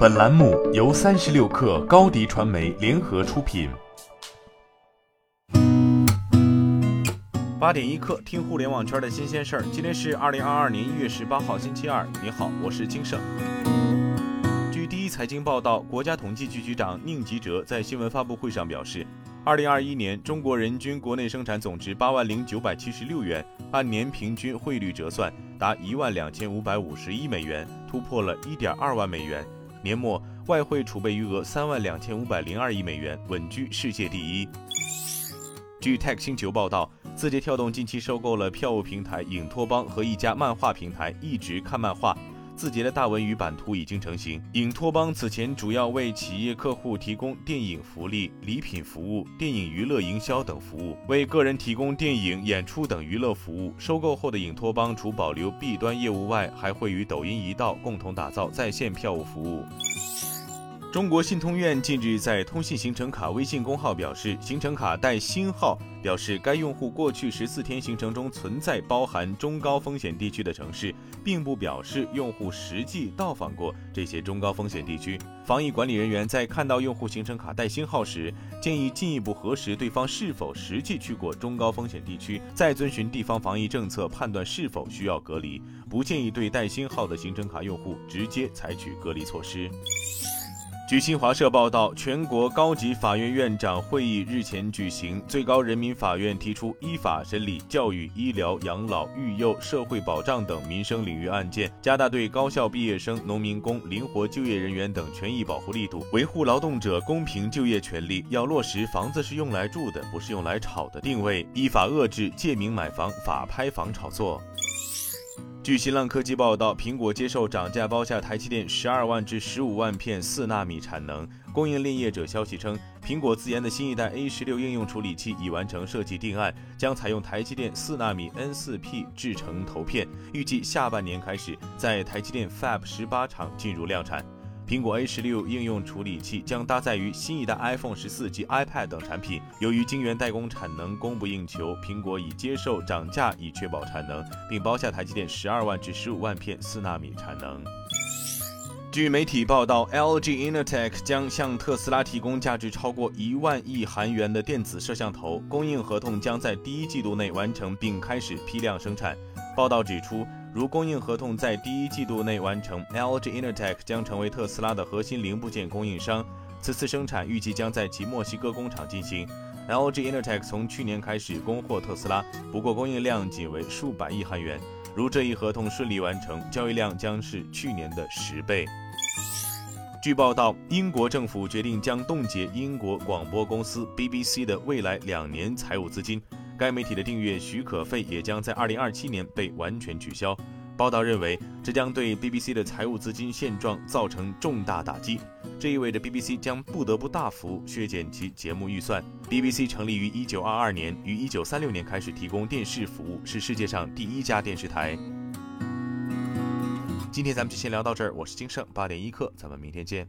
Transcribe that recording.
本栏目由三十六氪高低传媒联合出品。八点一刻，听互联网圈的新鲜事儿。今天是二零二二年一月十八号，星期二。你好，我是金盛。据第一财经报道，国家统计局局长宁吉喆在新闻发布会上表示，二零二一年中国人均国内生产总值八万零九百七十六元，按年平均汇率折算达一万两千五百五十一美元，突破了一点二万美元。年末外汇储备余额三万两千五百零二亿美元，稳居世界第一。据 Tech 星球报道，字节跳动近期收购了票务平台影托邦和一家漫画平台一直看漫画。字节的大文娱版图已经成型。影托邦此前主要为企业客户提供电影福利、礼品服务、电影娱乐营销等服务，为个人提供电影演出等娱乐服务。收购后的影托邦除保留 B 端业务外，还会与抖音、一道共同打造在线票务服务。中国信通院近日在通信行程卡微信公号表示，行程卡带星号，表示该用户过去十四天行程中存在包含中高风险地区的城市，并不表示用户实际到访过这些中高风险地区。防疫管理人员在看到用户行程卡带星号时，建议进一步核实对方是否实际去过中高风险地区，再遵循地方防疫政策判断是否需要隔离。不建议对带星号的行程卡用户直接采取隔离措施。据新华社报道，全国高级法院院长会议日前举行，最高人民法院提出依法审理教育、医疗、养老、育幼、社会保障等民生领域案件，加大对高校毕业生、农民工、灵活就业人员等权益保护力度，维护劳动者公平就业权利。要落实“房子是用来住的，不是用来炒的”定位，依法遏制借名买房、法拍房炒作。据新浪科技报道，苹果接受涨价包下台积电十二万至十五万片四纳米产能。供应链业者消息称，苹果自研的新一代 A 十六应用处理器已完成设计定案，将采用台积电四纳米 N 四 P 制成头片，预计下半年开始在台积电 Fab 十八厂进入量产。苹果 A 十六应用处理器将搭载于新一代 iPhone 十四及 iPad 等产品。由于晶圆代工产能供不应求，苹果已接受涨价以确保产能，并包下台积电十二万至十五万片四纳米产能。据媒体报道，LG Innotek 将向特斯拉提供价值超过一万亿韩元的电子摄像头，供应合同将在第一季度内完成并开始批量生产。报道指出。如供应合同在第一季度内完成，LG Innotek 将成为特斯拉的核心零部件供应商。此次生产预计将在其墨西哥工厂进行。LG Innotek 从去年开始供货特斯拉，不过供应量仅为数百亿韩元。如这一合同顺利完成，交易量将是去年的十倍。据报道，英国政府决定将冻结英国广播公司 BBC 的未来两年财务资金。该媒体的订阅许可费也将在二零二七年被完全取消。报道认为，这将对 BBC 的财务资金现状造成重大打击。这意味着 BBC 将不得不大幅削减其节目预算。BBC 成立于一九二二年，于一九三六年开始提供电视服务，是世界上第一家电视台。今天咱们就先聊到这儿，我是金盛八点一刻，咱们明天见。